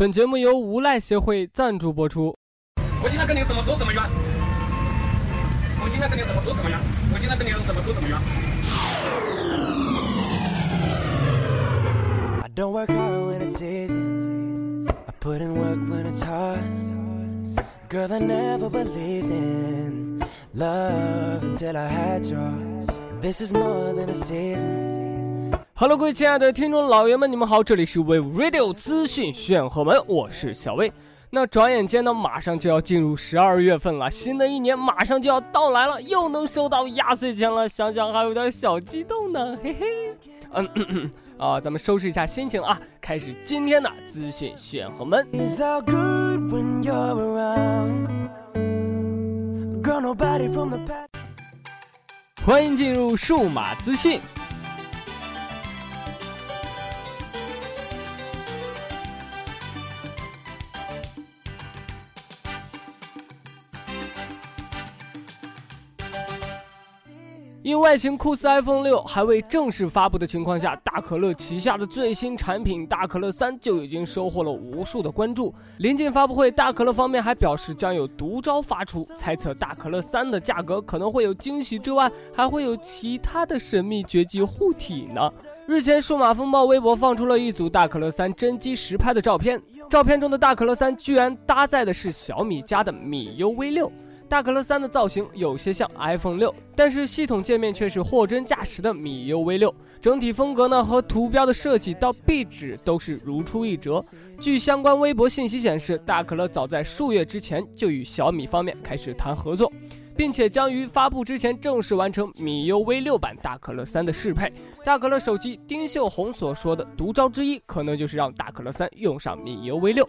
本节目由无赖协会赞助播出。我现在跟你什么走什么冤，我现在跟你什么走什么远，我现在跟你什么走什么远。I don't work hard when it's easy. I put in work when it's hard. Girl, I never believed in love until I had yours. This is more than a season. Hello，各位亲爱的听众老爷们，你们好，这里是 Wave Radio 资讯炫赫门，我是小魏。那转眼间呢，马上就要进入十二月份了，新的一年马上就要到来了，又能收到压岁钱了，想想还有点小激动呢，嘿嘿。嗯嗯嗯，啊，咱们收拾一下心情啊，开始今天的资讯炫赫门。欢迎进入数码资讯。因外形酷似 iPhone 六还未正式发布的情况下，大可乐旗下的最新产品大可乐三就已经收获了无数的关注。临近发布会，大可乐方面还表示将有毒招发出，猜测大可乐三的价格可能会有惊喜之外，还会有其他的神秘绝技护体呢。日前，数码风暴微博放出了一组大可乐三真机实拍的照片，照片中的大可乐三居然搭载的是小米家的米 U V 六。大可乐三的造型有些像 iPhone 六，但是系统界面却是货真价实的米 U V 六。整体风格呢和图标的设计到壁纸都是如出一辙。据相关微博信息显示，大可乐早在数月之前就与小米方面开始谈合作，并且将于发布之前正式完成米 U V 六版大可乐三的适配。大可乐手机丁秀红所说的独招之一，可能就是让大可乐三用上米 U V 六。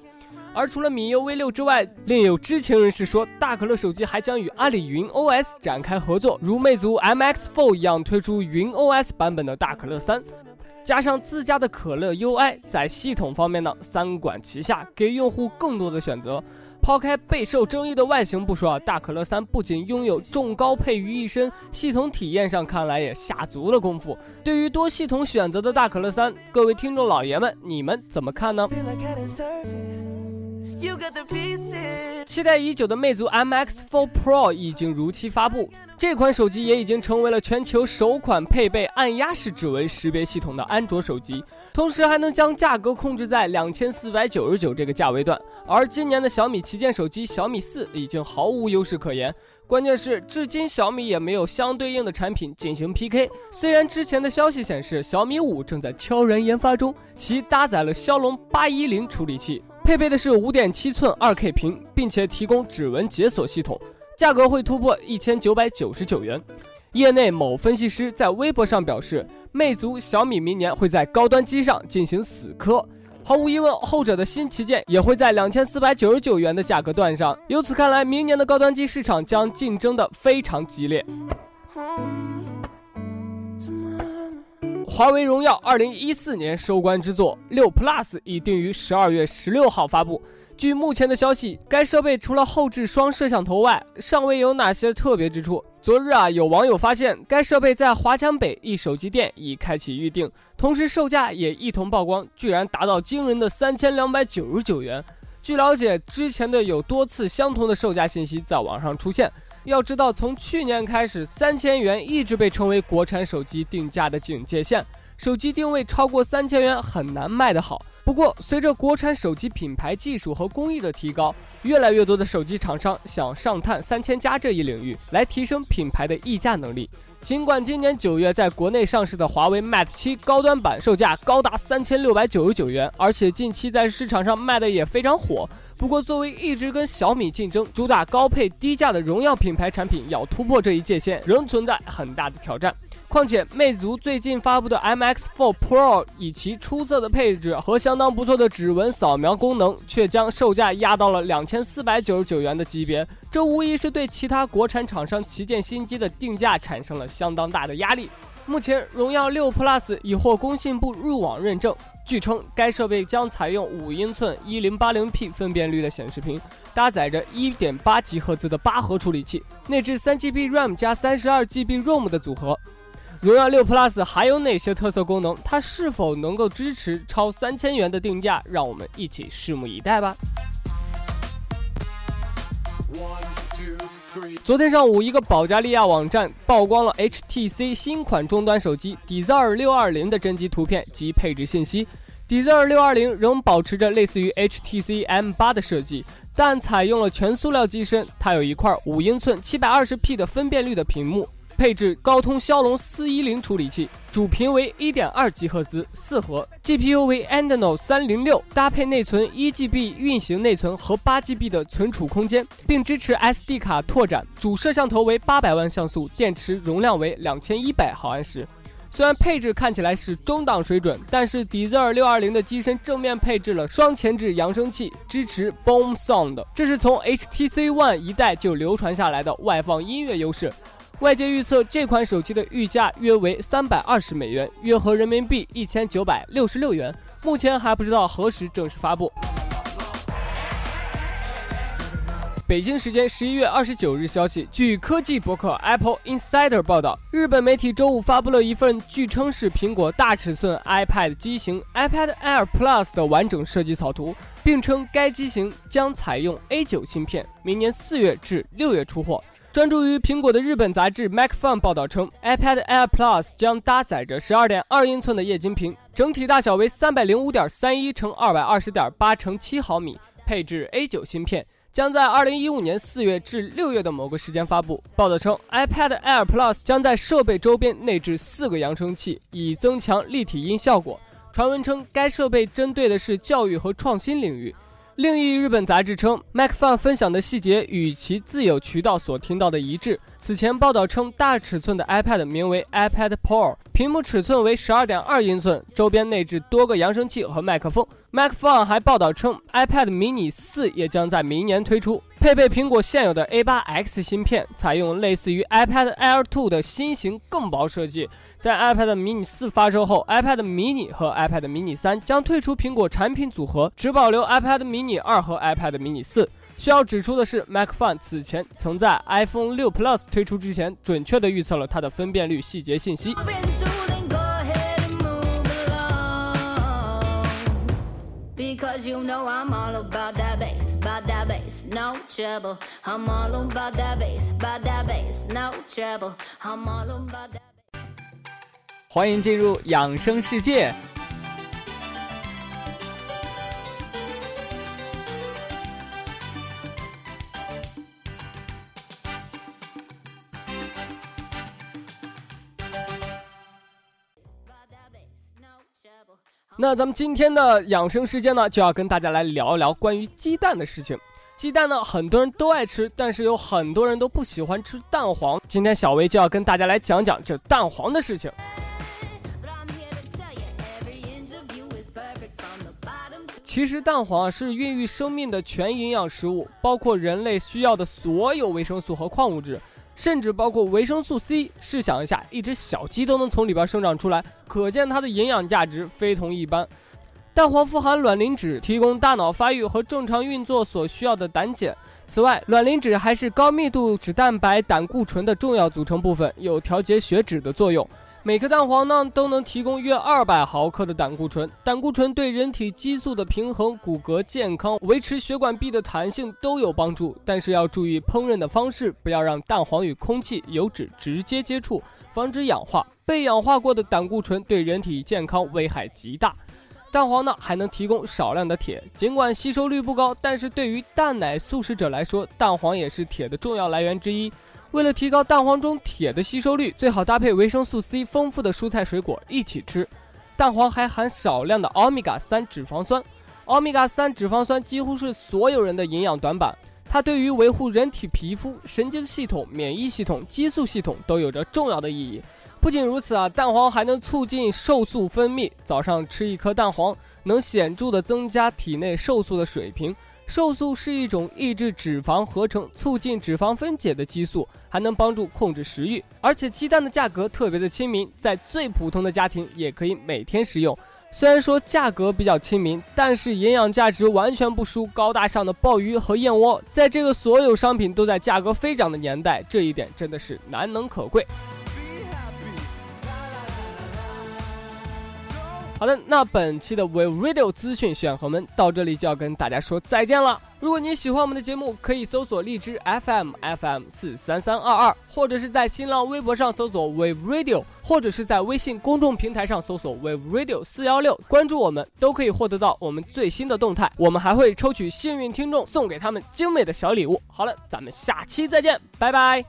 而除了米 U V 六之外，另有知情人士说，大可乐手机还将与阿里云 OS 展开合作，如魅族 MX Fold 一样推出云 OS 版本的大可乐三，加上自家的可乐 UI，在系统方面呢，三管齐下，给用户更多的选择。抛开备受争议的外形不说啊，大可乐三不仅拥有重高配于一身，系统体验上看来也下足了功夫。对于多系统选择的大可乐三，各位听众老爷们，你们怎么看呢？期待已久的魅族 MX4 Pro 已经如期发布，这款手机也已经成为了全球首款配备按压式指纹识别系统的安卓手机，同时还能将价格控制在两千四百九十九这个价位段。而今年的小米旗舰手机小米四已经毫无优势可言，关键是至今小米也没有相对应的产品进行 PK。虽然之前的消息显示小米五正在悄然研发中，其搭载了骁龙八一零处理器。配备的是五点七寸二 K 屏，并且提供指纹解锁系统，价格会突破一千九百九十九元。业内某分析师在微博上表示，魅族、小米明年会在高端机上进行死磕。毫无疑问，后者的新旗舰也会在两千四百九十九元的价格段上。由此看来，明年的高端机市场将竞争的非常激烈。华为荣耀二零一四年收官之作六 Plus 已定于十二月十六号发布。据目前的消息，该设备除了后置双摄像头外，尚未有哪些特别之处。昨日啊，有网友发现该设备在华强北一手机店已开启预定，同时售价也一同曝光，居然达到惊人的三千两百九十九元。据了解，之前的有多次相同的售价信息在网上出现。要知道，从去年开始，三千元一直被称为国产手机定价的警戒线。手机定位超过三千元很难卖得好。不过，随着国产手机品牌技术和工艺的提高，越来越多的手机厂商想上探三千加这一领域，来提升品牌的溢价能力。尽管今年九月在国内上市的华为 Mate 7高端版售价高达三千六百九十九元，而且近期在市场上卖的也非常火。不过，作为一直跟小米竞争、主打高配低价的荣耀品牌产品，要突破这一界限，仍存在很大的挑战。况且，魅族最近发布的 MX4 Pro 以其出色的配置和相当不错的指纹扫描功能，却将售价压到了两千四百九十九元的级别。这无疑是对其他国产厂商旗舰新机的定价产生了相当大的压力。目前，荣耀六 Plus 已获工信部入网认证。据称，该设备将采用五英寸 1080P 分辨率的显示屏，搭载着1.8吉赫兹的八核处理器，内置 3GB RAM 加 32GB ROM 的组合。荣耀六 Plus 还有哪些特色功能？它是否能够支持超三千元的定价？让我们一起拭目以待吧。昨天上午，一个保加利亚网站曝光了 HTC 新款终端手机 Desire 六二零的真机图片及配置信息。Desire 六二零仍保持着类似于 HTC M 八的设计，但采用了全塑料机身。它有一块五英寸、七百二十 P 的分辨率的屏幕，配置高通骁龙四一零处理器，主频为一点二吉赫兹，四核，GPU 为 Adreno 三零六，搭配内存一 GB 运行内存和八 GB 的存储空间，并支持 SD 卡拓展。主摄像头为八百万像素，电池容量为两千一百毫安时。虽然配置看起来是中档水准，但是 Desire 六二零的机身正面配置了双前置扬声器，支持 Boom Sound，这是从 HTC One 一代就流传下来的外放音乐优势。外界预测这款手机的预价约为三百二十美元，约合人民币一千九百六十六元。目前还不知道何时正式发布。北京时间十一月二十九日消息，据科技博客 Apple Insider 报道，日本媒体周五发布了一份据称是苹果大尺寸 iPad 机型 iPad Air Plus 的完整设计草图，并称该机型将采用 A9 芯片，明年四月至六月出货。专注于苹果的日本杂志 MacFun 报道称，iPad Air Plus 将搭载着十二点二英寸的液晶屏，整体大小为三百零五点三一乘二百二十点八乘七毫米，配置 A9 芯片。将在二零一五年四月至六月的某个时间发布。报道称，iPad Air Plus 将在设备周边内置四个扬声器，以增强立体音效果。传闻称，该设备针对的是教育和创新领域。另一日本杂志称，MacFun 分享的细节与其自有渠道所听到的一致。此前报道称，大尺寸的 iPad 名为 iPad Pro，屏幕尺寸为十二点二英寸，周边内置多个扬声器和麦克风。MacFun 还报道称，iPad mini 四也将在明年推出，配备苹果现有的 A8X 芯片，采用类似于 iPad Air 2的新型更薄设计。在 iPad mini 四发售后，iPad mini 和 iPad mini 三将退出苹果产品组合，只保留 iPad mini 二和 iPad mini 四。需要指出的是，MacFun 此前曾在 iPhone 6 Plus 推出之前，准确地预测了它的分辨率细节信息。Cause you know I'm all about that bass, about that bass, no trouble. I'm all about that bass, about that bass, no trouble. I'm all about that. 欢迎进入养生世界。那咱们今天的养生时间呢，就要跟大家来聊一聊关于鸡蛋的事情。鸡蛋呢，很多人都爱吃，但是有很多人都不喜欢吃蛋黄。今天小薇就要跟大家来讲讲这蛋黄的事情。其实蛋黄是孕育生命的全营养食物，包括人类需要的所有维生素和矿物质。甚至包括维生素 C。试想一下，一只小鸡都能从里边生长出来，可见它的营养价值非同一般。蛋黄富含卵磷脂，提供大脑发育和正常运作所需要的胆碱。此外，卵磷脂还是高密度脂蛋白胆固醇的重要组成部分，有调节血脂的作用。每颗蛋黄呢都能提供约二百毫克的胆固醇，胆固醇对人体激素的平衡、骨骼健康、维持血管壁的弹性都有帮助。但是要注意烹饪的方式，不要让蛋黄与空气、油脂直接接触，防止氧化。被氧化过的胆固醇对人体健康危害极大。蛋黄呢还能提供少量的铁，尽管吸收率不高，但是对于蛋奶素食者来说，蛋黄也是铁的重要来源之一。为了提高蛋黄中铁的吸收率，最好搭配维生素 C 丰富的蔬菜水果一起吃。蛋黄还含少量的欧米伽三脂肪酸，欧米伽三脂肪酸几乎是所有人的营养短板。它对于维护人体皮肤、神经系统、免疫系统、激素系统都有着重要的意义。不仅如此啊，蛋黄还能促进瘦素分泌。早上吃一颗蛋黄，能显著的增加体内瘦素的水平。瘦素是一种抑制脂肪合成、促进脂肪分解的激素，还能帮助控制食欲。而且鸡蛋的价格特别的亲民，在最普通的家庭也可以每天食用。虽然说价格比较亲民，但是营养价值完全不输高大上的鲍鱼和燕窝。在这个所有商品都在价格飞涨的年代，这一点真的是难能可贵。好的，那本期的 We Radio 资讯选和们到这里就要跟大家说再见了。如果你喜欢我们的节目，可以搜索荔枝 FM FM 四三三二二，或者是在新浪微博上搜索 We Radio，或者是在微信公众平台上搜索 We Radio 四幺六，关注我们都可以获得到我们最新的动态。我们还会抽取幸运听众，送给他们精美的小礼物。好了，咱们下期再见，拜拜。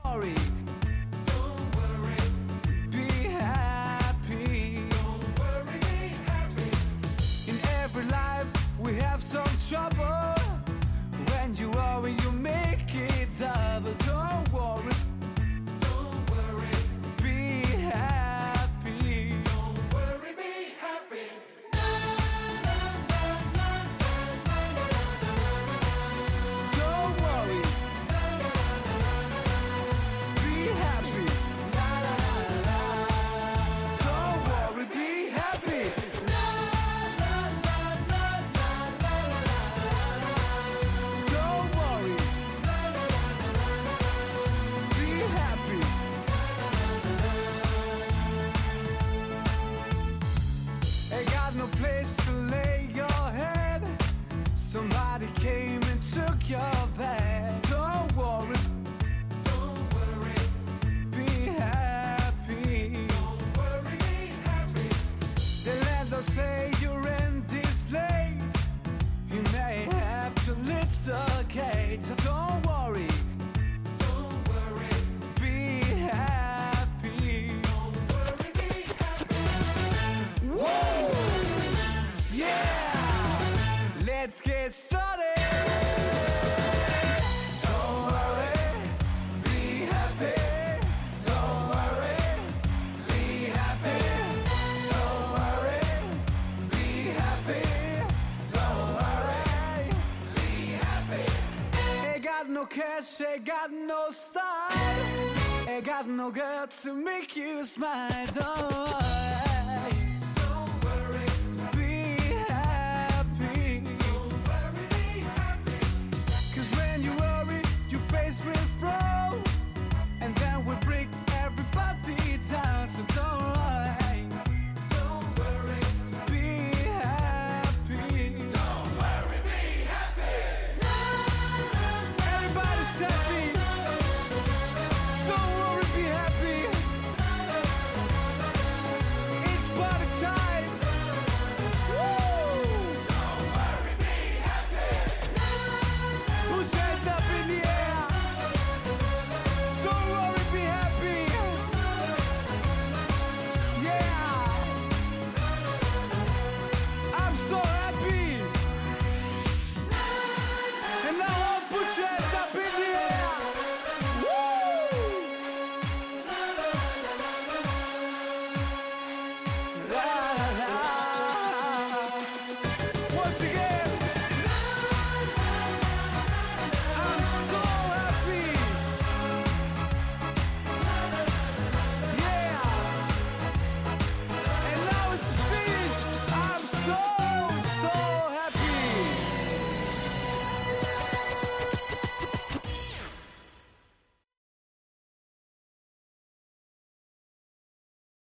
No cash, ain't got no style. Ain't got no girl to make you smile. Don't